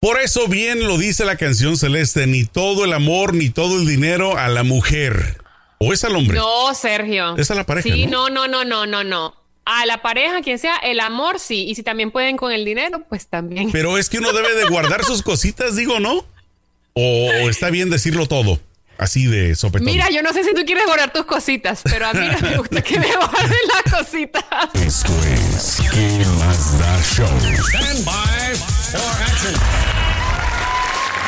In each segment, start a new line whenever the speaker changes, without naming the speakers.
Por eso bien lo dice la canción celeste, ni todo el amor ni todo el dinero a la mujer. ¿O es al hombre?
No, Sergio.
Es a la pareja.
Sí, no, no, no, no, no, no. A la pareja, quien sea, el amor sí. Y si también pueden con el dinero, pues también.
Pero es que uno debe de guardar sus cositas, digo, ¿no? O, está bien decirlo todo. Así de sopetón.
Mira, yo no sé si tú quieres guardar tus cositas, pero a mí no me gusta que me guarden las cositas.
Esto es ¿Qué más da show? Stand by for
action.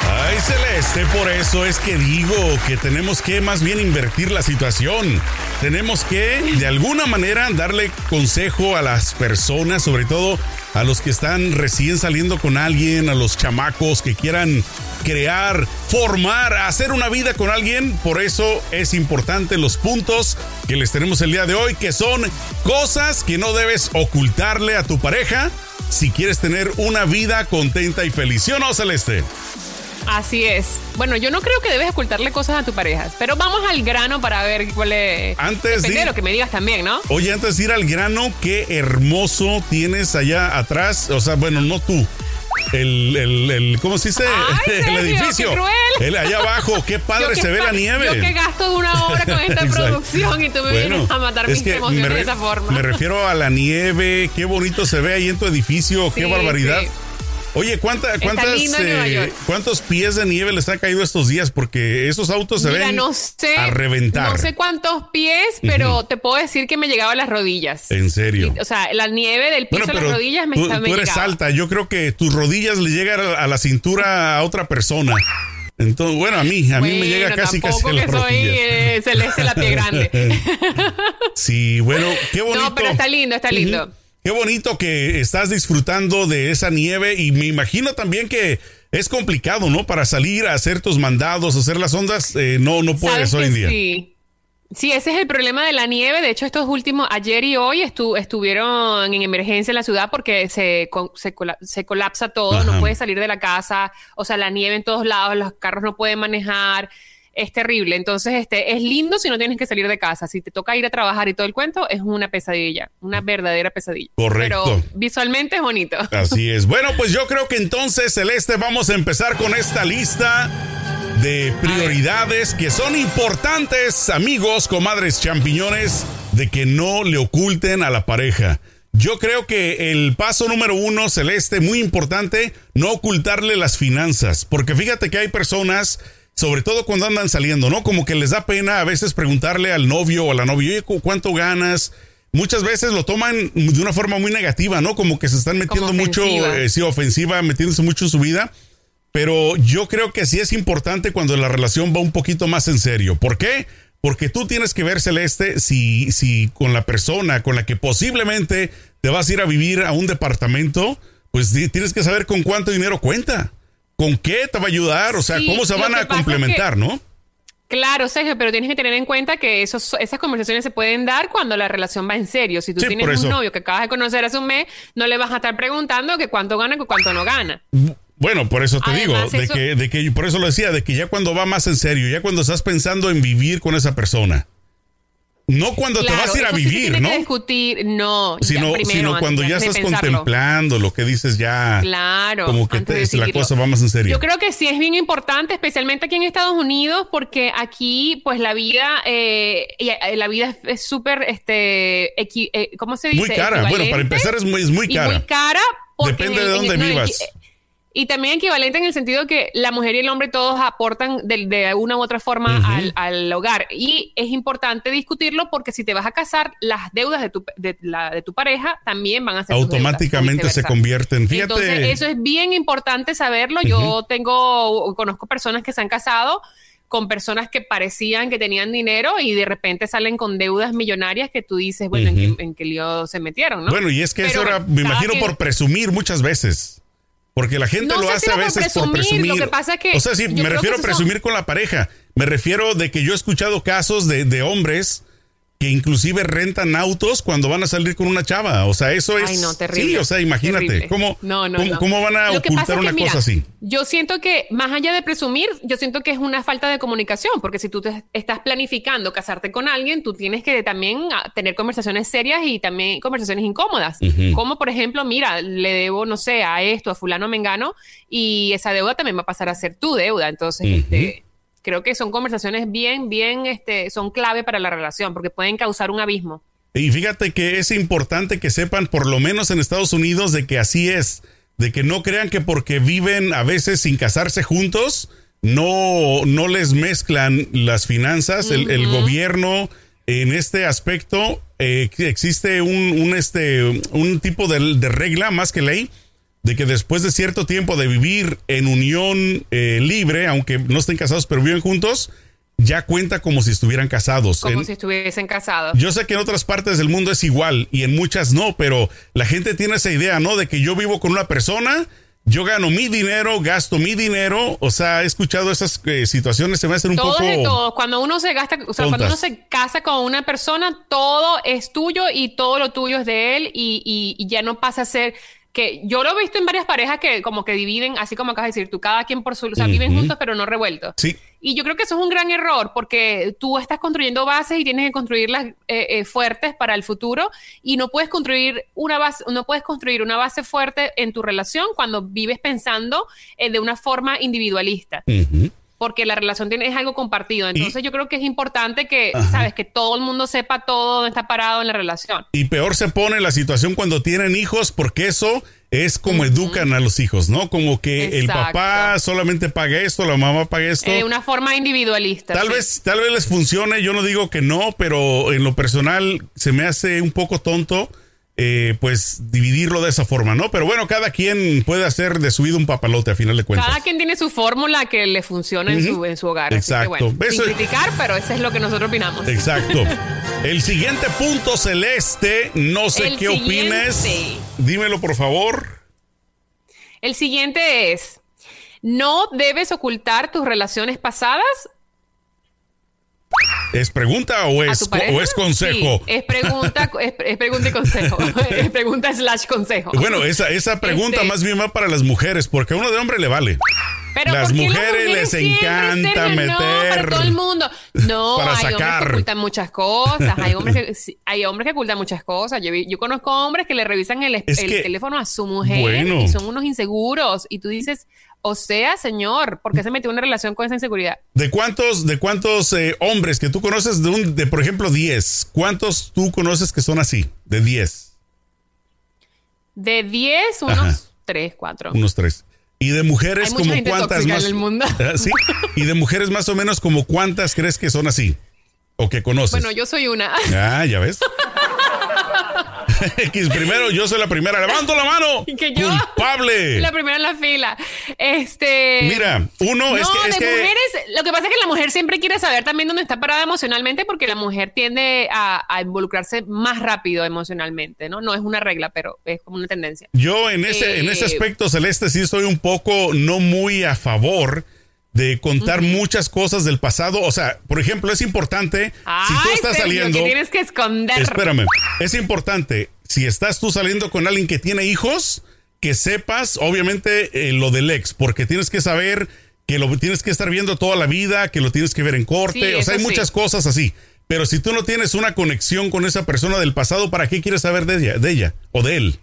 Ay, Celeste, por eso es que digo que tenemos que más bien invertir la situación. Tenemos que, de alguna manera, darle consejo a las personas, sobre todo a los que están recién saliendo con alguien, a los chamacos que quieran crear, formar, hacer una vida con alguien. Por eso es importante los puntos que les tenemos el día de hoy, que son cosas que no debes ocultarle a tu pareja si quieres tener una vida contenta y feliz. ¿Sí o no, Celeste?
Así es. Bueno, yo no creo que debes ocultarle cosas a tu pareja, pero vamos al grano para ver cuál es.
Antes
de, lo que me digas también, ¿no?
Oye, antes de ir al grano, qué hermoso tienes allá atrás. O sea, bueno, no tú. El, el, el ¿cómo se dice? el edificio. El allá abajo, qué padre se ve la nieve.
Yo que gasto una hora con esta producción y tú me vienes a matar mis emociones de esa forma.
Me refiero a la nieve, qué bonito se ve ahí en tu edificio, qué barbaridad. Oye, ¿cuánta, cuántas, eh, ¿cuántos pies de nieve les ha caído estos días? Porque esos autos se ven a reventar.
No sé cuántos pies, pero te puedo decir que me llegaba a las rodillas.
¿En serio?
o sea, la nieve del piso a las rodillas me,
tú, tú eres alta. Yo creo que tus rodillas le llegan a la cintura a otra persona. Entonces, bueno, a mí, a mí me llega casi casi a
que soy eh, celeste la pie grande.
sí, bueno, qué bonito.
No, pero está lindo, está lindo.
Qué bonito que estás disfrutando de esa nieve y me imagino también que es complicado, ¿no? Para salir a hacer tus mandados, hacer las ondas, eh, no, no puedes hoy en día.
Sí. Sí, ese es el problema de la nieve. De hecho, estos últimos, ayer y hoy estuvieron en emergencia en la ciudad porque se, se, colapsa todo, no puedes salir de la casa, o sea, la nieve en todos lados, los carros no pueden manejar es terrible. Entonces, este, es lindo si no tienes que salir de casa. Si te toca ir a trabajar y todo el cuento, es una pesadilla, una verdadera pesadilla.
Correcto.
Pero visualmente es bonito.
Así es. Bueno, pues yo creo que entonces, Celeste, vamos a empezar con esta lista de prioridades que son importantes, amigos, comadres, champiñones, de que no le oculten a la pareja. Yo creo que el paso número uno, Celeste, muy importante, no ocultarle las finanzas, porque fíjate que hay personas sobre todo cuando andan saliendo, ¿no? Como que les da pena a veces preguntarle al novio o a la novia, ¿cuánto ganas? Muchas veces lo toman de una forma muy negativa, ¿no? Como que se están metiendo mucho, eh, sí, ofensiva, metiéndose mucho en su vida. Pero yo creo que sí es importante cuando la relación va un poquito más en serio. ¿Por qué? Porque tú tienes que ver, Celeste, si, si con la persona con la que posiblemente te vas a ir a vivir a un departamento, pues tienes que saber con cuánto dinero cuenta. ¿Con qué te va a ayudar? O sea, ¿cómo se van a complementar, no?
Claro, Sergio, pero tienes que tener en cuenta que esos, esas conversaciones se pueden dar cuando la relación va en serio. Si tú tienes un novio que acabas de conocer hace un mes, no le vas a estar preguntando que cuánto gana y cuánto no gana.
Bueno, por eso te digo, de, que, de que, por eso lo decía, de que ya cuando va más en serio, ya cuando estás pensando en vivir con esa persona, no cuando te vas a ir a vivir,
sí
¿no?
Que discutir, no.
Sino, sino cuando ya estás contemplando lo que dices ya.
Claro.
Como que la cosa va más en serio.
Yo creo que sí es bien importante, especialmente aquí en Estados Unidos, porque aquí, pues la vida, eh, eh, la vida es súper, este, eh, ¿cómo se dice?
Muy cara. Bueno, para empezar es muy, es muy cara.
muy cara.
Depende de dónde vivas.
Y también equivalente en el sentido que la mujer y el hombre todos aportan de, una u otra forma al, hogar. Y es importante discutirlo porque si te vas a casar, las deudas de tu, de, la, de tu pareja también van a ser
automáticamente se convierten. Fíjate.
Entonces, eso es bien importante saberlo. Yo tengo, conozco personas que se han casado con personas que parecían que tenían dinero y de repente salen con deudas millonarias que tú dices, bueno, ¿en, qué, lío se metieron? ¿no?
Bueno, y es que eso era, me imagino, por presumir muchas veces. Porque la gente lo hace a veces por presumir.
Lo que pasa que
o sea, sí, me refiero a presumir con la pareja. Me refiero de que yo he escuchado casos de, hombres que inclusive rentan autos cuando van a salir con una chava. O sea, eso es.
Ay, no, terrible.
Sí, o sea, imagínate.
Terrible.
¿Cómo,
No, no,
cómo,
no.
cómo van a
Lo
ocultar
que,
una
mira,
cosa así?
Yo siento que, más allá de presumir, yo siento que es una falta de comunicación, porque si tú te estás planificando casarte con alguien, tú tienes que también ah, tener conversaciones serias y también conversaciones incómodas. Como, por ejemplo, mira, le debo, no sé, a esto, a fulano mengano, y esa deuda también va a pasar a ser tu deuda. Entonces, este, creo que son conversaciones bien, bien, este, son clave para la relación, porque pueden causar un abismo.
Y fíjate que es importante que sepan, por lo menos en Estados Unidos, de que así es. De que no crean que porque viven a veces sin casarse juntos, no, no les mezclan las finanzas. el, el gobierno, en este aspecto, eh, existe un, un, este, un tipo de, de regla más que ley de que después de cierto tiempo de vivir en unión eh, libre, aunque no estén casados pero viven juntos, ya cuenta como si estuvieran casados.
Como
En-
si estuviesen casados.
yo sé que en otras partes del mundo es igual y en muchas no, pero la gente tiene esa idea, ¿no? De que yo vivo con una persona, yo gano mi dinero, gasto mi dinero. O sea, he escuchado esas eh, situaciones, se me hacen un
todo
poco.
es de todo. Cuando uno se gasta, o sea, cuando uno se casa con una persona, todo es tuyo y todo lo tuyo es de él y, y- y ya no pasa a ser que yo lo he visto en varias parejas que como que dividen, así como acabas de decir, tú cada quien por su, o sea, viven juntos pero no revueltos.
Sí,
Y yo creo que eso es un gran error porque tú estás construyendo bases y tienes que construirlas eh, eh, fuertes para el futuro y no puedes construir una base, no puedes construir una base fuerte en tu relación cuando vives pensando eh, de una forma individualista. Porque la relación tiene, es algo compartido. Entonces yo creo que es importante que,
Ajá.
sabes, que todo el mundo sepa todo dónde está parado en la relación.
Y peor se pone la situación cuando tienen hijos, porque eso es como educan a los hijos, ¿no? Como que el papá solamente paga esto, la mamá paga esto.
Eh, de una forma individualista.
Tal
sí.
vez, tal vez les funcione, yo no digo que no, pero en lo personal se me hace un poco tonto, eh, pues dividirlo de esa forma, ¿no? Pero bueno, cada quien puede hacer de su vida un papalote a final de cuentas.
Cada quien tiene su fórmula que le funciona en, su, en su hogar. Así que,
Exacto.
bueno, sin
Eso-
criticar, pero eso es lo que nosotros opinamos.
Exacto. El siguiente punto celeste, no sé
El
qué opines.
siguiente.
Dímelo por favor.
El siguiente es, no debes ocultar tus relaciones pasadas
¿Es pregunta o es, o es consejo?
Sí, es pregunta, es, es pregunta y consejo. es pregunta slash consejo.
Bueno, esa, esa pregunta
Este-
más bien va para las mujeres, porque a uno de hombre le vale.
Pero
Las
¿por qué
mujeres les encanta
Sergio? No, para
meter
todo el mundo. No,
para
hay hombres
sacar.
que ocultan muchas cosas. Hay hombres que, hay hombres que ocultan muchas cosas. Yo, conozco hombres que le revisan el,
Es
el
que-
teléfono a su mujer
Bueno.
y son unos inseguros. Y tú dices, o sea, señor, ¿por qué se metió en una relación con esa inseguridad?
¿De cuántos, de cuántos eh, hombres que tú conoces, de, un, de por ejemplo 10, cuántos tú conoces que son así? De 10,
De 10, unos
Ajá.
3, 4.
unos 3. Y de mujeres
Hay
como cuántas más.
en el mundo.
Ah, ¿Sí? Y de mujeres más o menos como cuántas crees que son así o que conoces.
Bueno, yo soy una.
Ah, ya ves. X, primero, yo soy la primera. Levanto la mano.
Que yo-
Culpable.
la primera en la fila. Este.
Mira, uno
No,
es que, es
de
que-
mujeres, lo que pasa es que la mujer siempre quiere saber también dónde está parada emocionalmente porque la mujer tiende a, a involucrarse más rápido emocionalmente, ¿no? No es una regla, pero es como una tendencia.
Yo en ese, en ese
Eh,
aspecto, Celeste, sí estoy un poco no muy a favor de contar muchas cosas del pasado. O sea, por ejemplo, es importante, si tú estás
Sergio,
saliendo...
que tienes que esconder.
Espérame, es importante, si estás tú saliendo con alguien que tiene hijos, que sepas, obviamente, eh, lo del ex, porque tienes que saber que lo tienes que estar viendo toda la vida, que lo tienes que ver en corte,
Sí,
o sea, hay
sí.
muchas cosas así. Pero si tú no tienes una conexión con esa persona del pasado, ¿para qué quieres saber de ella, de ella o de él?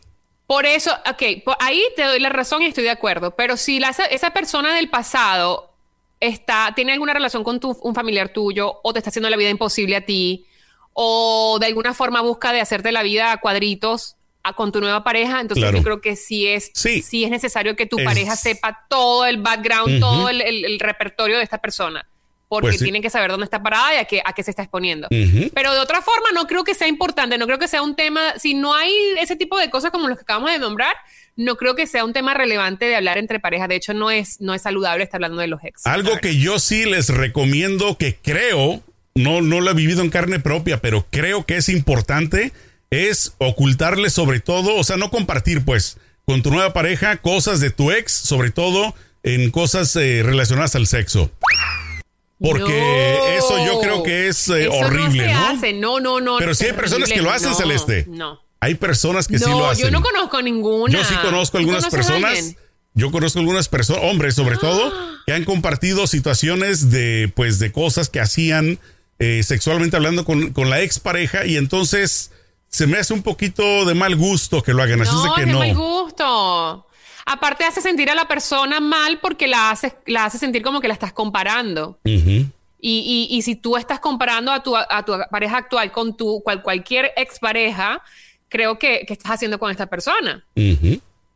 Por eso, ok, por ahí te doy la razón y estoy de acuerdo, pero si la- esa persona del pasado está, tiene alguna relación con tu, un familiar tuyo o te está haciendo la vida imposible a ti o de alguna forma busca de hacerte la vida a cuadritos a- con tu nueva pareja, entonces
Claro.
yo creo que sí es,
Sí.
sí es necesario que tu
Es-
pareja sepa todo el background, todo el, el- el repertorio de esta persona. Porque
Pues sí.
tienen que saber dónde está parada y a qué, a qué se está exponiendo. Pero de otra forma, no creo que sea importante, no creo que sea un tema, si no hay ese tipo de cosas como los que acabamos de nombrar, no creo que sea un tema relevante de hablar entre parejas. De hecho, no es, no es saludable estar hablando de los ex.
Algo que yo sí les recomiendo que creo, no, no lo he vivido en carne propia, pero creo que es importante, es ocultarle sobre todo, o sea, no compartir pues con tu nueva pareja cosas de tu ex, sobre todo en cosas eh, relacionadas al sexo. Porque eso yo creo que es eh, horrible,
no,
¿no?
Hace. no, no, no.
Pero sí hay personas que lo hacen, Celeste.
No.
Hay personas que sí lo hacen.
Yo no conozco ninguna.
Yo sí conozco algunas personas. Yo conozco algunas personas, hombres sobre todo, que han compartido situaciones de, pues, de cosas que hacían eh, sexualmente hablando con, con la expareja y entonces se me hace un poquito de mal gusto que lo hagan. Así
no,
es de que
de
no.
mal gusto. Aparte hace sentir a la persona mal porque la hace, la hace sentir como que la estás comparando.
Ujú.
Y, y, y si tú estás comparando a tu, a tu pareja actual con tu cual, cualquier expareja, creo que, que estás haciendo con esta persona.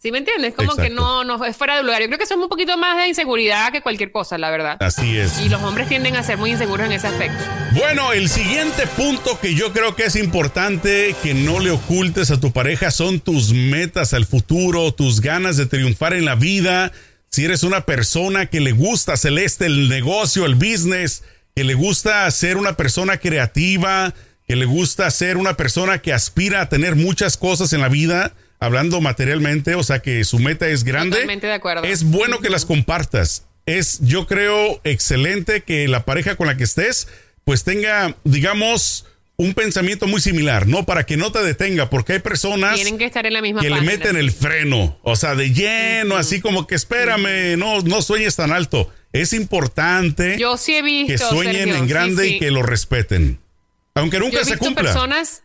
¿Sí me entiendes? Como que no, no es fuera de lugar. Yo creo que eso es un poquito más de inseguridad que cualquier cosa, la verdad.
Así es.
Y los hombres tienden a ser muy inseguros en ese aspecto.
Bueno, el siguiente punto que yo creo que es importante que no le ocultes a tu pareja son tus metas al futuro, tus ganas de triunfar en la vida. Si eres una persona que le gusta celeste el negocio, el business, que le gusta ser una persona creativa, que le gusta ser una persona que aspira a tener muchas cosas en la vida, hablando materialmente, o sea que su meta es grande.
Totalmente de acuerdo.
Es bueno que las compartas. Es, yo creo, excelente que la pareja con la que estés, pues tenga, digamos, un pensamiento muy similar, ¿no? Para que no te detenga, porque hay personas
Tienen que estar en la misma
que le meten el freno, o sea, de lleno, así como que espérame, no, no sueñes tan alto. Es importante
Yo sí he visto.
que sueñen
Sergio,
en
sí,
grande
sí.
y que lo respeten. Aunque
Yo
nunca
he
se
visto
cumpla.
personas,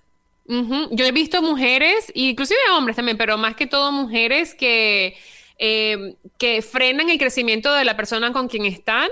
yo he visto mujeres, inclusive hombres también, pero más que todo mujeres que, eh, que frenan el crecimiento de la persona con quien están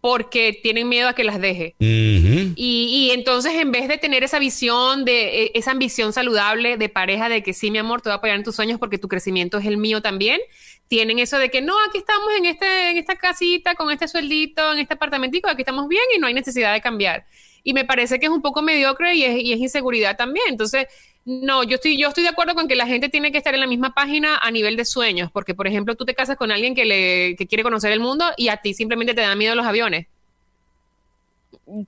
porque tienen miedo a que las deje.
Ujú.
Y, y entonces en vez de tener esa visión de eh, esa ambición saludable de pareja de que sí, mi amor, te voy a apoyar en tus sueños porque tu crecimiento es el mío también, tienen eso de que no, aquí estamos en este en esta casita con este sueldito, en este apartamentico, aquí estamos bien y no hay necesidad de cambiar. Y me parece que es un poco mediocre y es, y es inseguridad también. Entonces, no, yo estoy, yo estoy de acuerdo con que la gente tiene que estar en la misma página a nivel de sueños, porque por ejemplo tú te casas con alguien que, le, que quiere conocer el mundo y a ti simplemente te da miedo los aviones.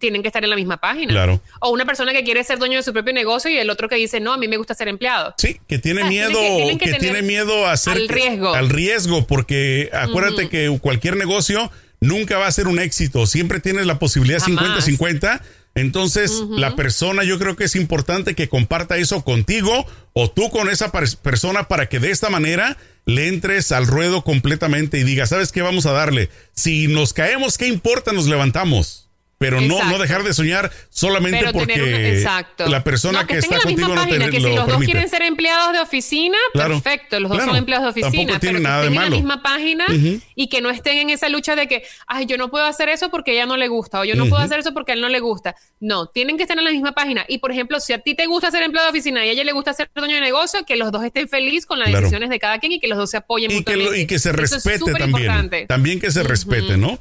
Tienen que estar en la misma página.
Claro.
O una persona que quiere ser dueño de su propio negocio y el otro que dice, no, a mí me gusta ser empleado.
Sí, que tiene miedo,
tienen que- tienen
que,
que tener
tiene miedo a hacer
al riesgo.
al riesgo, porque acuérdate que cualquier negocio nunca va a ser un éxito, siempre tienes la posibilidad
Jamás.
50-50. Entonces, la persona yo creo que es importante que comparta eso contigo o tú con esa persona para que de esta manera le entres al ruedo completamente y digas, ¿sabes qué vamos a darle? Si nos caemos, ¿qué importa? Nos levantamos. Pero no, no dejar de soñar solamente
Pero
porque
exacto.
la persona
No,
que,
estén
está
en la
contigo
misma
no te
que
lo
si los dos
permite.
quieren ser empleados de oficina,
Claro,
perfecto, los dos
claro.
son empleados de
Tampoco
oficina, pero que
nada de
estén en
malo.
la misma página y que no estén en esa lucha de que, ay, yo no puedo hacer eso porque a ella no le gusta, o yo no puedo hacer eso porque a él no le gusta. No, tienen que estar en la misma página. Y por ejemplo, si a ti te gusta ser empleado de oficina y a ella le gusta ser dueño de negocio, que los dos estén felices con las
Claro.
decisiones de cada quien y que los dos se apoyen
y que, lo-
mutuamente.
y que se
es
respete también.
importante.
También que se respete, ¿no?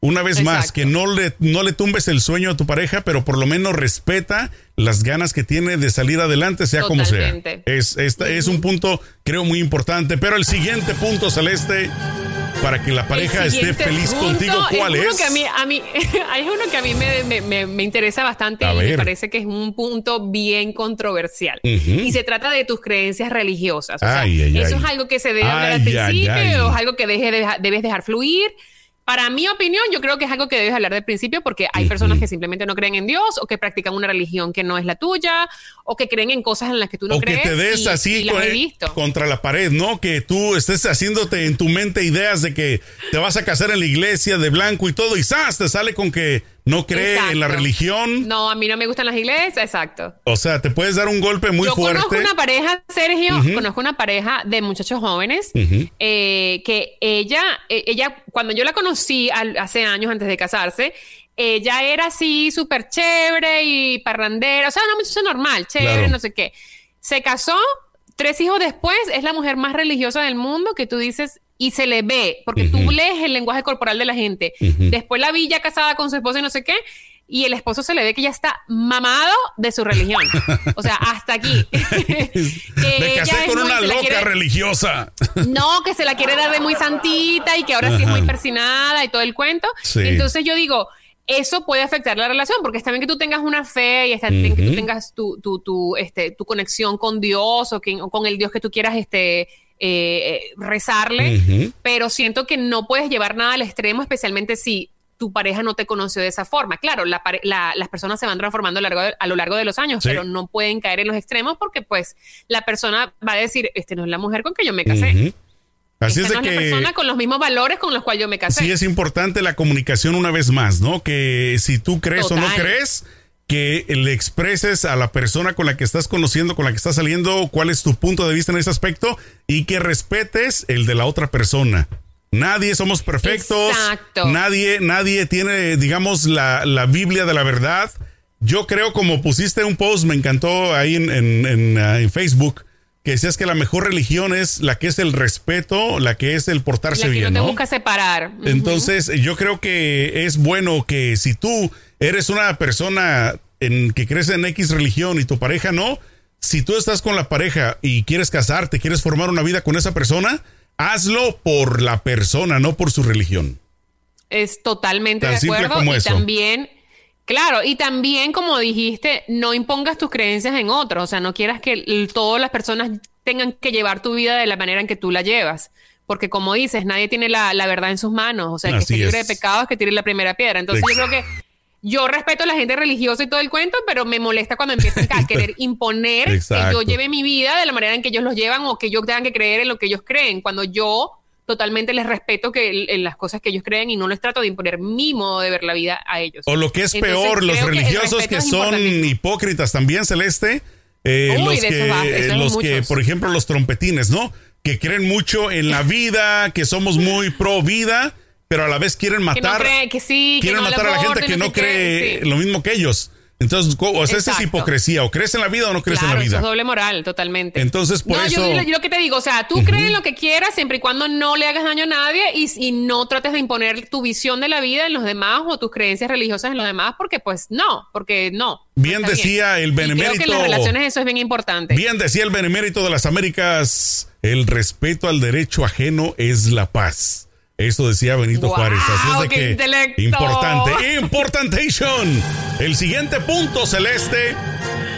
Una vez más,
Exacto.
que no le, no le tumbes el sueño a tu pareja, pero por lo menos respeta las ganas que tiene de salir adelante, sea como sea.
Totalmente.
Es, esta, es un punto, creo, muy importante. Pero el siguiente punto, Celeste, para que la pareja esté feliz
punto
contigo, ¿cuál
uno
es?
Que a mí, a mí, hay uno que a mí me, me- me- me interesa bastante
A
y
ver.
me parece que es un punto bien controversial.
Ujú.
Y se trata de tus creencias religiosas. O sea,
Ay, ay,
eso
ay.
es algo que se debe hablar al
Ay, ay,
principio
ay.
o es algo que deje de- debes dejar fluir. Para mi opinión, yo creo que es algo que debes hablar del principio porque hay personas que simplemente no creen en Dios o que practican una religión que no es la tuya o que creen en cosas en las que tú no
o
crees.
que te des
y-
así
y las
con-
he visto.
contra la pared, ¿no? Que tú estés haciéndote en tu mente ideas de que te vas a casar en la iglesia de blanco y todo, y ¡zas! te sale con que no cree en la religión.
No, a mí no me gustan las iglesias, exacto.
O sea, te puedes dar un golpe muy
Yo
fuerte.
conozco una pareja, Sergio, conozco una pareja de muchachos jóvenes eh, que ella, eh, ella, cuando yo la conocí al- hace años antes de casarse, ella era así súper chévere y parrandera, o sea, una muchacha normal, chévere,
Claro.
no sé qué. Se casó, tres hijos después, es la mujer más religiosa del mundo que tú dices y se le ve, porque tú
Ujú.
lees el lenguaje corporal de la gente.
Ujú.
Después la vi ya casada con su esposo y no sé qué. Y el esposo se le ve que ya está mamado de su religión. O sea, hasta aquí. Que
Me casé con una loca
quiere-
religiosa.
no, que se la quiere dar de muy santita y que ahora sí es muy persinada y todo el cuento.
Sí.
Entonces yo digo, eso puede afectar la relación, porque está bien que tú tengas una fe y está bien que tú tengas tu, tu, tu, este, tu conexión con Dios o, que- o con el Dios que tú quieras este, eh, eh, rezarle, pero siento que no puedes llevar nada al extremo, especialmente si tu pareja no te conoció de esa forma. Claro, la, las personas se van transformando a lo largo de, a lo largo de los años, pero no pueden caer en los extremos porque pues la persona va a decir, este no es la mujer con que yo me casé.
Así es de que.
persona con los mismos valores con los cuales yo me casé.
Sí, es importante la comunicación una vez más, ¿no? Que si tú crees o no crees, que le expreses a la persona con la que estás conociendo, con la que estás saliendo, cuál es tu punto de vista en ese aspecto y que respetes el de la otra persona. Nadie somos perfectos. Exacto. Nadie, nadie tiene, digamos, la, la, Biblia de la verdad. Yo creo, como pusiste un post, me encantó ahí en, en, en, en Facebook, que decías que la mejor religión es la que es el respeto, la que es el portarse la que bien. No
te busca separar.
Entonces, yo creo que es bueno que si tú eres una persona en que crece en X religión y tu pareja no, si tú estás con la pareja y quieres casarte, quieres formar una vida con esa persona, hazlo por la persona, no por su religión.
Es totalmente de acuerdo. y también Claro, y también como dijiste, no impongas tus creencias en otros, o sea, no quieras que todas las personas tengan que llevar tu vida de la manera en que tú la llevas, porque como dices, nadie tiene la, verdad en sus manos, o sea, que esté libre de pecados que tire la primera piedra. Entonces yo creo que yo respeto a la gente religiosa y todo el cuento, pero me molesta cuando empiezan a querer imponer que yo lleve mi vida de la manera en que ellos los llevan o que yo tengan que creer en lo que ellos creen, cuando yo totalmente les respeto que en las cosas que ellos creen y no les trato de imponer mi modo de ver la vida a ellos.
O lo que es peor, los religiosos que, son hipócritas también, Celeste. Eh, los que, los que, por ejemplo, los trompetines, ¿no? Que creen mucho en la vida, que somos muy pro vida, pero a la vez quieren matar.
Que, sí,
quieren matar a la gente que no, cree lo mismo que ellos. Entonces, o sea, esa es hipocresía. O crees en la vida o no crees en la vida. Eso
es doble moral, totalmente.
Entonces, por eso.
Yo, yo, lo que te digo, o sea, tú crees en lo que quieras siempre y cuando no le hagas daño a nadie y, y, no trates de imponer tu visión de la vida en los demás o tus creencias religiosas en los demás, porque pues no, porque no.
Bien decía el benemérito. creo que
en las relaciones eso es bien importante.
Bien decía el benemérito de las Américas: el respeto al derecho ajeno es la paz. Eso decía Benito Juárez. Así es de que importante, importantation. El siguiente punto celeste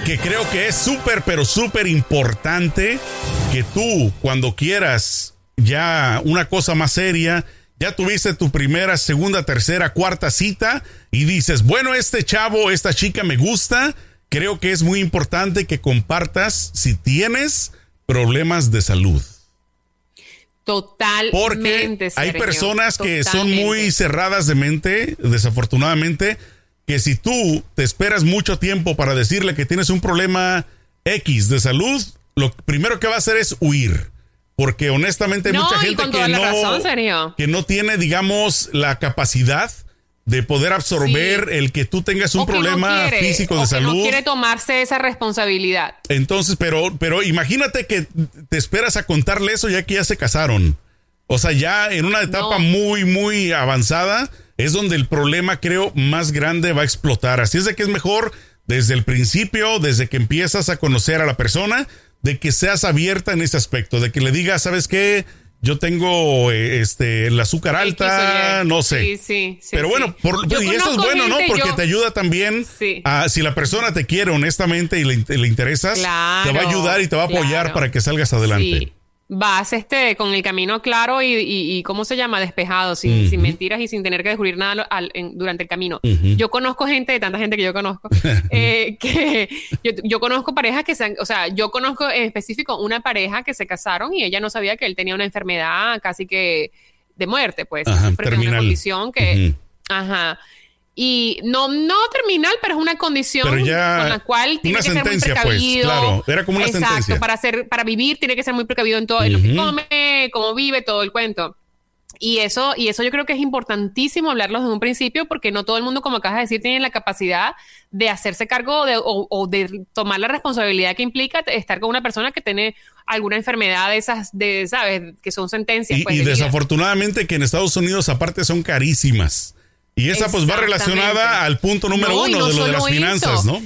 que creo que es súper, pero súper importante que tú cuando quieras ya una cosa más seria, ya tuviste tu primera, segunda, tercera, cuarta cita y dices, bueno, este chavo, esta chica me gusta, creo que es muy importante que compartas si tienes problemas de salud.
Totalmente.
Porque hay personas que son muy cerradas de mente, desafortunadamente, que si tú te esperas mucho tiempo para decirle que tienes un problema X de salud, lo primero que va a hacer es huir. Porque honestamente hay mucha gente que no, que no tiene, digamos, la capacidad de poder absorber el que tú tengas un problema físico de salud. no
quiere tomarse esa responsabilidad.
Entonces, pero, pero imagínate que te esperas a contarle eso ya que ya se casaron. O sea, ya en una etapa muy, muy avanzada es donde el problema, creo, más grande va a explotar. Así es de que es mejor desde el principio, desde que empiezas a conocer a la persona, de que seas abierta en ese aspecto, de que le digas, ¿sabes qué? Yo tengo eh, este el azúcar alta, no sé. Sí, sí, sí Pero bueno, y eso es bueno, ¿no? Porque te ayuda también a si la persona te quiere honestamente y le, le interesas, te va a ayudar y te va a apoyar para que salgas adelante
vas este, con el camino claro y, y, ¿cómo se llama? Despejado, sin, sin, mentiras y sin tener que descubrir nada durante el camino. Yo conozco gente, de tanta gente que yo conozco, eh, que yo, conozco parejas que se o sea, yo conozco en específico una pareja que se casaron y ella no sabía que él tenía una enfermedad casi que de muerte, pues,
ajá,
una condición que, ajá, y no, no terminal, pero es una condición con la cual tiene que ser muy pues, precavido.
claro, era como una Exacto,
para hacer, para vivir tiene que ser muy precavido en todo, en lo que come, cómo vive, todo el cuento. Y eso, y eso yo creo que es importantísimo hablarlo desde un principio, porque no todo el mundo, como acabas de decir, tiene la capacidad de hacerse cargo de, o, de tomar la responsabilidad que implica estar con una persona que tiene alguna enfermedad de esas, de, ¿sabes? Que son sentencias.
Y, pues, y desafortunadamente que en Estados Unidos aparte son carísimas. Y esa pues va relacionada al punto número uno de lo de las finanzas, ¿no?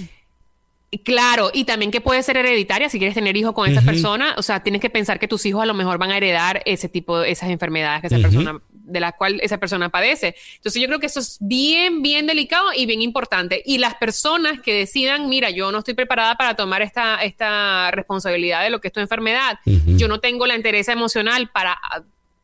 Claro, y también que puede ser hereditaria si quieres tener hijos con esa persona, o sea, tienes que pensar que tus hijos a lo mejor van a heredar ese tipo, esas enfermedades que esa persona, de la cual esa persona padece. Entonces yo creo que eso es bien, bien delicado y bien importante. Y las personas que decidan, mira, yo no estoy preparada para tomar esta, esta responsabilidad de lo que es tu enfermedad, yo no tengo la interés emocional para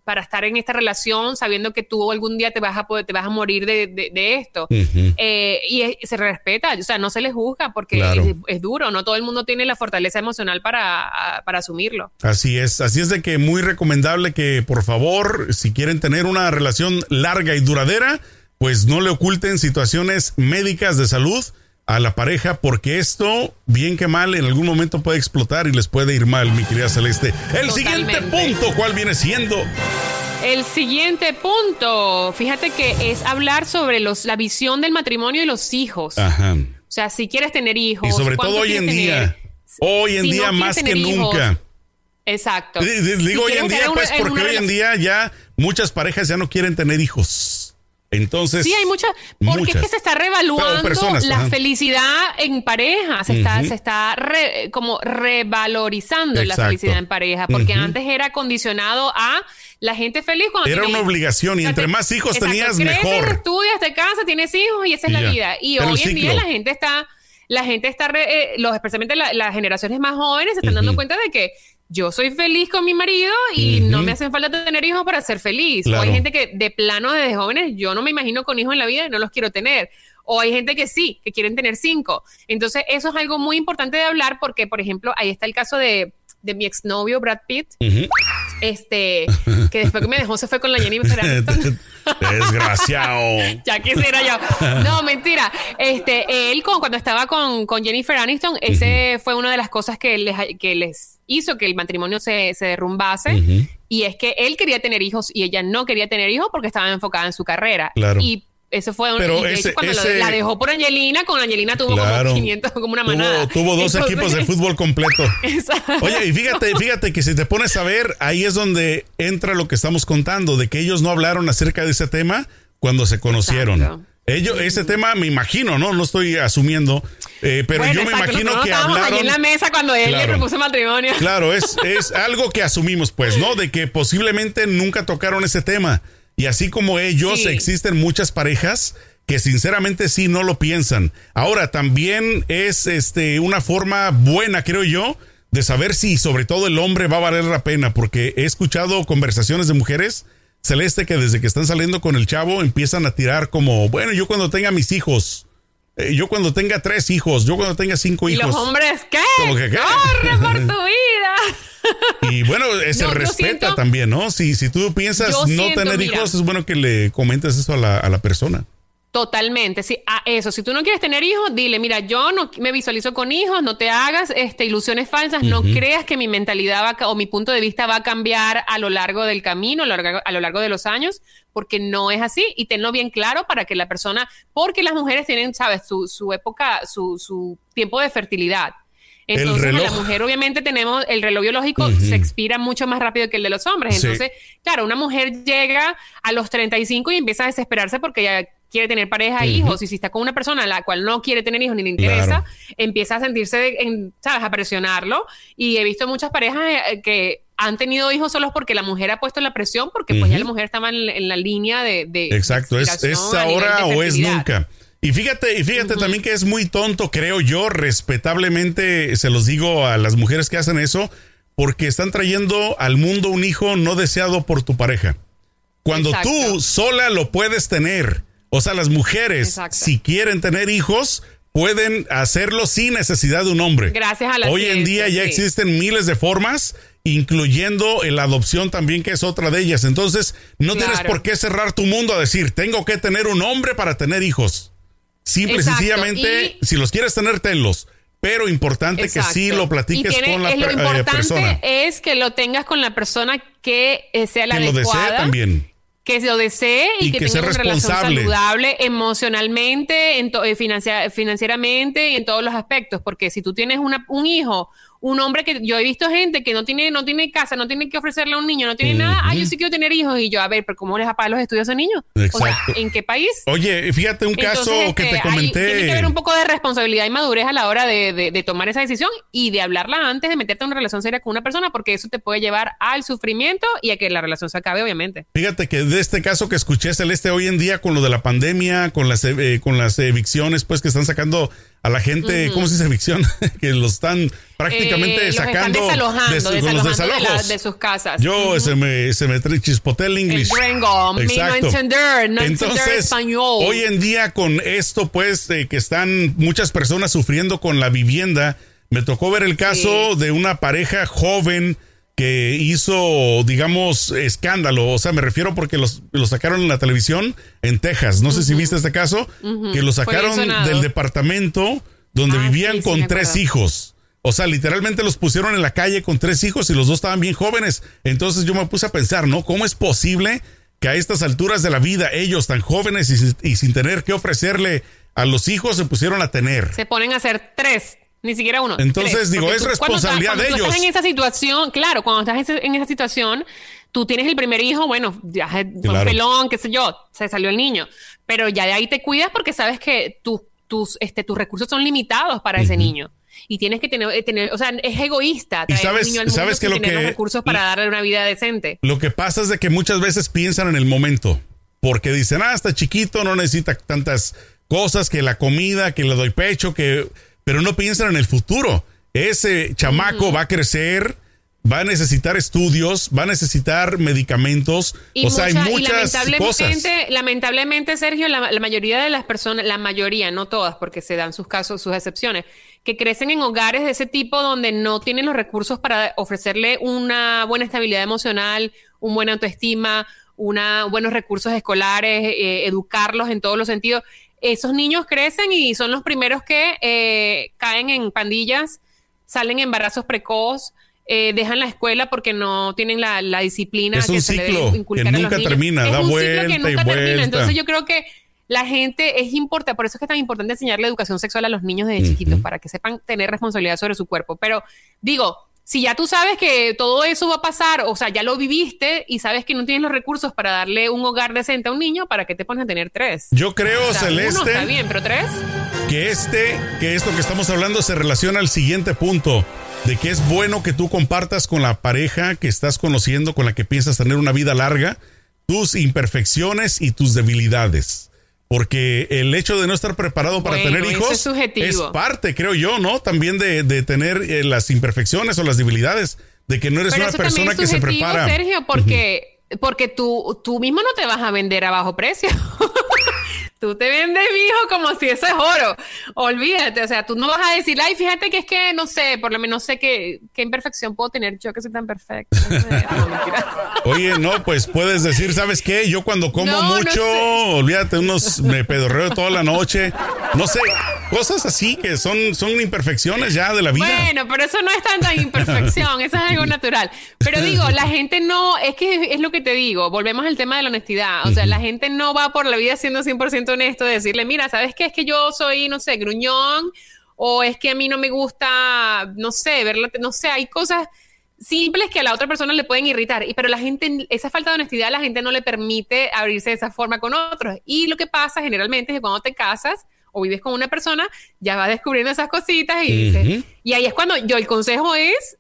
para estar en esta relación sabiendo que tú algún día te vas a poder, te vas a morir de, de, esto. Eh, y se respeta, o sea, no se les juzga porque es, duro, no todo el mundo tiene la fortaleza emocional para, para asumirlo.
Así es, así es de que muy recomendable que por favor, si quieren tener una relación larga y duradera, pues no le oculten situaciones médicas de salud a la pareja porque esto, bien que mal, en algún momento puede explotar y les puede ir mal, mi querida Celeste. El siguiente punto, ¿cuál viene siendo?
El siguiente punto, fíjate que es hablar sobre los, la visión del matrimonio y los hijos. Ajá. O sea, si quieres tener hijos.
Y sobre todo hoy en día. Hoy en día más que nunca.
Exacto.
Digo hoy en día, pues, porque hoy en día ya muchas parejas ya no quieren tener hijos. Entonces.
Sí, hay muchas. Porque es que se está revaluando la felicidad en pareja. Se está, se está como revalorizando la felicidad en pareja. Porque antes era condicionado a la gente feliz cuando.
Era una obligación y entre más hijos tenías, mejor.
Estudias, te casas, tienes hijos y esa es la vida. Y hoy en día la gente está. La gente está, eh, los, especialmente las generaciones más jóvenes, se están dando cuenta de que yo soy feliz con mi marido y no me hacen falta tener hijos para ser feliz. O hay gente que de plano desde jóvenes, yo no me imagino con hijos en la vida y no los quiero tener. O hay gente que sí, que quieren tener cinco. Entonces, eso es algo muy importante de hablar porque, por ejemplo, ahí está el caso de, de mi exnovio Brad Pitt, este, que después que me dejó se fue con la Jennifer Aniston.
Desgraciado.
ya quisiera yo. No, mentira. Este, él cuando estaba con, con Jennifer Aniston, ese fue una de las cosas que les, que les hizo que el matrimonio se, se derrumbase. Y es que él quería tener hijos y ella no quería tener hijos porque estaba enfocada en su carrera.
Claro.
Y eso fue un, Pero cuando la dejó por Angelina, con Angelina tuvo como 500, como una manada.
Tuvo, dos equipos de fútbol completo. Oye, y fíjate, fíjate que si te pones a ver, ahí es donde entra lo que estamos contando, de que ellos no hablaron acerca de ese tema cuando se conocieron. Ellos, ese tema me imagino, ¿no? No estoy asumiendo, eh, pero yo me imagino que hablaron.
en la mesa cuando él le propuso matrimonio.
Claro, es, es algo que asumimos, pues, ¿no? De que posiblemente nunca tocaron ese tema. Y así como ellos, existen muchas parejas que sinceramente sí no lo piensan. Ahora, también es este, una forma buena, creo yo, de saber si sobre todo el hombre va a valer la pena, porque he escuchado conversaciones de mujeres, Celeste, que desde que están saliendo con el chavo empiezan a tirar como, bueno, yo cuando tenga mis hijos, eh, yo cuando tenga tres hijos, yo cuando tenga cinco hijos.
¿Y los hombres qué? ¡Corre por tu vida!
Y bueno, se respeta también, ¿no? Si, si tú piensas no tener hijos, es bueno que le comentes eso a la, a la persona.
Totalmente, sí, a eso. Si tú no quieres tener hijos, dile, mira, yo no me visualizo con hijos, no te hagas este, ilusiones falsas, no creas que mi mentalidad va o mi punto de vista va a cambiar a lo largo del camino, a lo largo, a lo largo de los años, porque no es así y tenlo bien claro para que la persona, porque las mujeres tienen, sabes, su, su época, su, su tiempo de fertilidad. Entonces, la mujer, obviamente, tenemos el reloj biológico, se expira mucho más rápido que el de los hombres. Entonces, claro, una mujer llega a los 35 y empieza a desesperarse porque ya quiere tener pareja, hijos, y si está con una persona a la cual no quiere tener hijos ni le interesa, empieza a sentirse, en, ¿sabes?, a presionarlo. Y he visto muchas parejas eh, que han tenido hijos solos porque la mujer ha puesto la presión, porque pues ya la mujer estaba en, la línea de...
Exacto, es, es ahora o es nunca. Y fíjate, y fíjate también que es muy tonto, creo yo, respetablemente se los digo a las mujeres que hacen eso, porque están trayendo al mundo un hijo no deseado por tu pareja. Cuando tú sola lo puedes tener. O sea, las mujeres, si quieren tener hijos, pueden hacerlo sin necesidad de un hombre.
Gracias a la
Hoy en día ya existen miles de formas, incluyendo la adopción también, que es otra de ellas. Entonces, no tienes por qué cerrar tu mundo a decir, tengo que tener un hombre para tener hijos. Simple y sencillamente, si los quieres tener, tenlos. Pero importante que sí lo platiques con la lo
eh, importante es que lo tengas con la persona que eh, sea la que adecuada. Lo desee también que se lo desee y, que, tenga una relación saludable emocionalmente, en eh, financieramente y en todos los aspectos. Porque si tú tienes una, un hijo un hombre que yo he visto gente que no tiene, no tiene casa, no tiene que ofrecerle a un niño, no tiene nada, ah, yo sí quiero tener hijos y yo, a ver, pero ¿cómo les apaga los estudios a niños? Exacto. ¿en qué país?
Oye, fíjate un caso que te este, comenté.
tiene que haber un poco de responsabilidad y madurez a la hora de, tomar esa decisión y de hablarla antes de meterte en una relación seria con una persona porque eso te puede llevar al sufrimiento y a que la relación se acabe, obviamente.
Fíjate que de este caso que escuché, Celeste, hoy en día con lo de la pandemia, con las, eh, con las evicciones, pues que están sacando a la gente, ¿cómo se dice ficción? que los están prácticamente
Eh, los
sacando
están desalojando,
de, los
la- sus casas.
Yo se me se me chispoté el inglés.
mi no
Exacto.
entender, no entender
Entonces,
español.
hoy en día con esto, pues, eh, que están muchas personas sufriendo con la vivienda, me tocó ver el caso de una pareja joven que hizo, digamos, escándalo. O sea, me refiero porque los, lo sacaron en la televisión en Texas. No sé si viste este caso, que lo sacaron del departamento donde
Ah,
vivían
sí, sí,
con tres hijos. O sea, literalmente los pusieron en la calle con tres hijos y los dos estaban bien jóvenes. Entonces yo me puse a pensar, ¿no? ¿Cómo es posible que a estas alturas de la vida ellos tan jóvenes y, sin- y sin tener que ofrecerle a los hijos se pusieron a tener?
Se ponen a hacer tres, ni siquiera uno.
Entonces,
tres.
digo,
Porque
es
tú- cuando
responsabilidad
cuando
de ellos.
estás en esa situación, claro, cuando estás en ese- en esa situación, tú tienes el primer hijo, bueno, ya un
Claro.
pelón, qué sé yo, se salió el niño. Pero ya de ahí te cuidas porque sabes que tus, tus, este, tus recursos son limitados para ese niño. Y tienes que tener, eh, tener, o sea, es egoísta traer
sabes-
un niño al mundo
sabes que
sin
lo
tener
que-
los recursos para darle una vida decente.
Lo que pasa es de que muchas veces piensan en el momento, porque dicen, ah, está chiquito, no necesita tantas cosas, que la comida, que le doy pecho, que... Pero no piensan en el futuro. Ese chamaco va a crecer, va a necesitar estudios, va a necesitar medicamentos,
Y
o sea, hay
y
muchas cosas.
lamentablemente, lamentablemente, Sergio, la, la mayoría de las personas, la mayoría, no todas, porque se dan sus casos, sus excepciones, que crecen en hogares de ese tipo donde no tienen los recursos para ofrecerle una buena estabilidad emocional, un buena autoestima, una, buenos recursos escolares, eh, educarlos en todos los sentidos. Esos niños crecen y son los primeros que eh, caen en pandillas, salen embarazos precoz, eh, dejan la escuela porque no tienen la, la disciplina
Es un
que se le
ciclo que
inculcar a los
nunca
niños.
termina,
es
da
un
vuelta
ciclo que
y
termina.
vuelta.
Entonces yo creo que la gente es importante, por eso es que es tan importante enseñarle educación sexual a los niños desde chiquitos, para que sepan tener responsabilidad sobre su cuerpo. Pero digo, si ya tú sabes que todo eso va a pasar, o sea, ya lo viviste y sabes que no tienes los recursos para darle un hogar decente a un niño, ¿para qué te pones a tener tres?
Yo creo,
O sea, uno
Celeste,
está bien, pero tres.
que este, que esto que estamos hablando se relaciona al siguiente punto, de que es bueno que tú compartas con la pareja que estás conociendo, con la que piensas tener una vida larga, tus imperfecciones y tus debilidades. Porque el hecho de no estar preparado para
Bueno,
tener hijos
es subjetivo.
parte, creo yo, ¿no? También de, de tener eh, las imperfecciones o las debilidades, de que no eres
Pero
una persona
es
que se prepara.
Sergio, porque, porque tú, tú mismo no te vas a vender a bajo precio. tú te vendes, mijo, como si eso es oro. Olvídate, o sea, tú no vas a decir, ay, fíjate que es que, no sé, por lo menos sé qué, qué imperfección puedo tener yo que soy tan perfecta. No.
Oye, no, pues puedes decir, ¿sabes qué? Yo cuando como
No, no
mucho,
sé.
olvídate, unos me pedorreo toda la noche. No sé, cosas así que son, son imperfecciones ya de la vida.
Bueno, pero eso no es tanta imperfección, eso es algo natural. Pero digo, la gente no, es que es lo que te digo, volvemos al tema de la honestidad. O sea, la gente no va por la vida siendo 100% honesto de decirle, mira, ¿sabes qué? Es que yo soy, no sé, gruñón, o es que a mí no me gusta, no sé, verla, no sé, hay cosas simples que a la otra persona le pueden irritar, y, pero la gente, esa falta de honestidad, la gente no le permite abrirse de esa forma con otros. Y lo que pasa generalmente es que cuando te casas o vives con una persona, ya vas descubriendo esas cositas y dices,
Ujú.
y ahí es cuando yo el consejo es,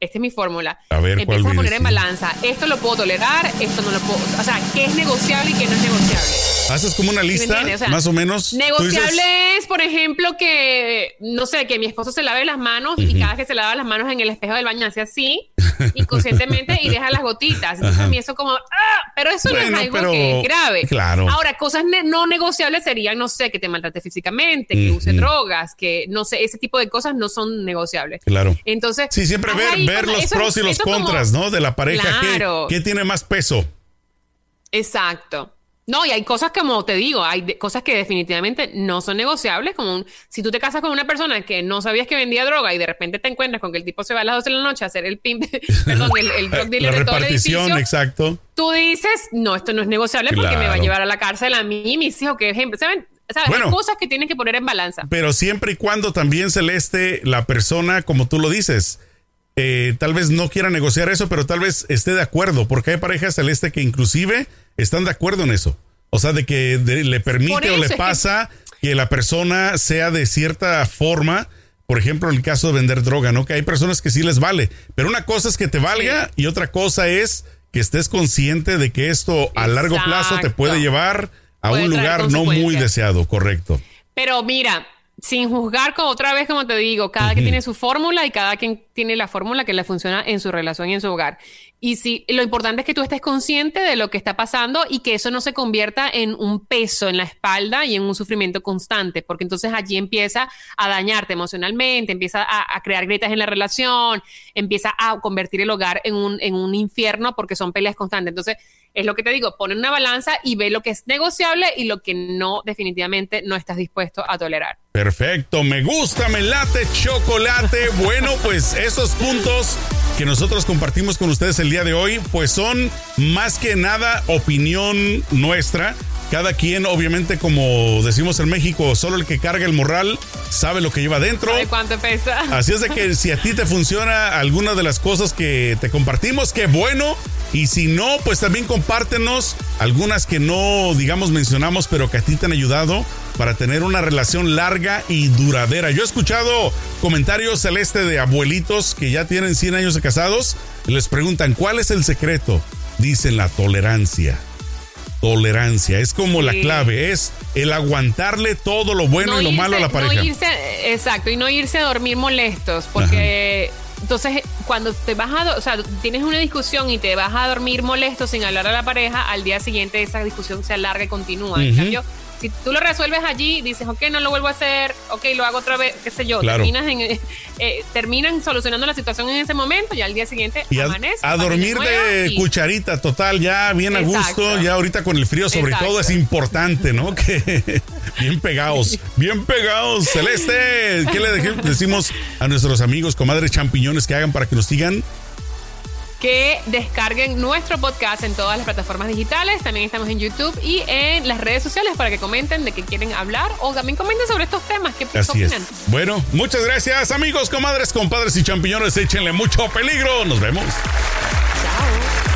esta es mi fórmula,
A ver, ¿cuál
empiezas a poner en balanza, esto lo puedo tolerar, esto no lo puedo, o sea, qué es negociable y qué no es negociable.
Haces como una lista,
entiendes? O sea,
más o menos.
Negociable es, por ejemplo, que, no sé, que mi esposo se lave las manos y cada vez que se lava las manos en el espejo del baño hace así, inconscientemente, y deja las gotitas. Entonces
Ajá.
a mí eso como, ¡ah! Pero eso no es algo
pero-
que es grave.
claro.
Ahora, cosas ne- no negociables serían, no sé, que te maltrate físicamente, que use
Ujú.
drogas, que, no sé, ese tipo de cosas no son negociables.
Claro.
Entonces,
Sí, siempre ver,
ahí
ver
como-
los
eso-
pros y los
como-
contras, ¿no? De la pareja. ¿Qué-
Claro.
¿Qué, tiene más peso?
Exacto. No, y hay cosas como te digo, hay de- cosas que definitivamente no son negociables, como un- si tú te casas con una persona que no sabías que vendía droga y de repente te encuentras con que el tipo se va a las 12 de la noche a hacer el pimp, perdón, el, el drug dealer
la
de todo el
repartición,
edificio,
exacto.
tú dices, no, esto no es negociable porque me va a llevar a la cárcel a mí y mis hijos, que ejemplo, ¿saben? ¿Sabes?
Bueno.
hay cosas que tienes que poner en balanza.
Pero siempre y cuando también Celeste, la persona, como tú lo dices, eh, tal vez no quiera negociar eso, pero tal vez esté de acuerdo, porque hay parejas Celeste que inclusive están de acuerdo en eso. O sea, de que de- le permite o le
que-
pasa que... la persona sea de cierta forma, por ejemplo, en el caso de vender droga, ¿no? Que hay personas que sí les vale, pero una cosa es que te valga y otra cosa es que estés consciente de que esto a largo plazo te puede llevar a
Puede
un lugar no muy deseado, correcto.
Pero mira, sin juzgar, como otra vez, como te digo, cada quien tiene su fórmula y cada quien tiene la fórmula que le funciona en su relación y en su hogar. Y si lo importante es que tú estés consciente de lo que está pasando y que eso no se convierta en un peso en la espalda y en un sufrimiento constante, porque entonces allí empieza a dañarte emocionalmente, empieza a, a crear grietas en la relación, empieza a convertir el hogar en un, en un infierno porque son peleas constantes. Entonces, es lo que te digo, pone una balanza y ve lo que es negociable y lo que no, definitivamente no estás dispuesto a tolerar.
Perfecto, me gusta, me late chocolate. Bueno, pues esos puntos que nosotros compartimos con ustedes el día de hoy, pues son más que nada opinión nuestra. Cada quien, obviamente, como decimos en México, solo el que carga el morral sabe lo que lleva dentro.
¿Sabe cuánto pesa?
Así es de que si a ti te funciona alguna de las cosas que te compartimos, qué bueno. Y si no, pues también compártenos algunas que no, digamos, mencionamos, pero que a ti te han ayudado para tener una relación larga y duradera. Yo he escuchado comentarios celeste de abuelitos que ya tienen 100 años de casados y les preguntan, ¿cuál es el secreto? Dicen la tolerancia. Tolerancia, es como la clave, es el aguantarle todo lo bueno y lo malo a la pareja.
No irse, exacto, y no irse a dormir molestos, porque entonces cuando te vas a, o sea, tienes una discusión y te vas a dormir molesto sin hablar a la pareja, al día siguiente esa discusión se alarga y continúa. En cambio, si tú lo resuelves allí, dices, ok, no lo vuelvo a hacer, ok, lo hago otra vez, qué sé yo, terminas en, eh, eh, terminan solucionando la situación en ese momento y al día siguiente
y a, a dormir de cucharita, total, ya bien a gusto, ya ahorita con el frío sobre todo es importante, ¿no? Que bien pegados, bien pegados. Celeste, ¿qué le decimos a nuestros amigos, comadres champiñones que hagan para que nos sigan?
Que descarguen nuestro podcast en todas las plataformas digitales. También estamos en YouTube y en las redes sociales para que comenten de qué quieren hablar o también comenten sobre estos temas. ¿Qué
Así Es. Bueno, muchas gracias amigos, comadres, compadres y champiñones. Échenle mucho peligro. Nos vemos. Chao.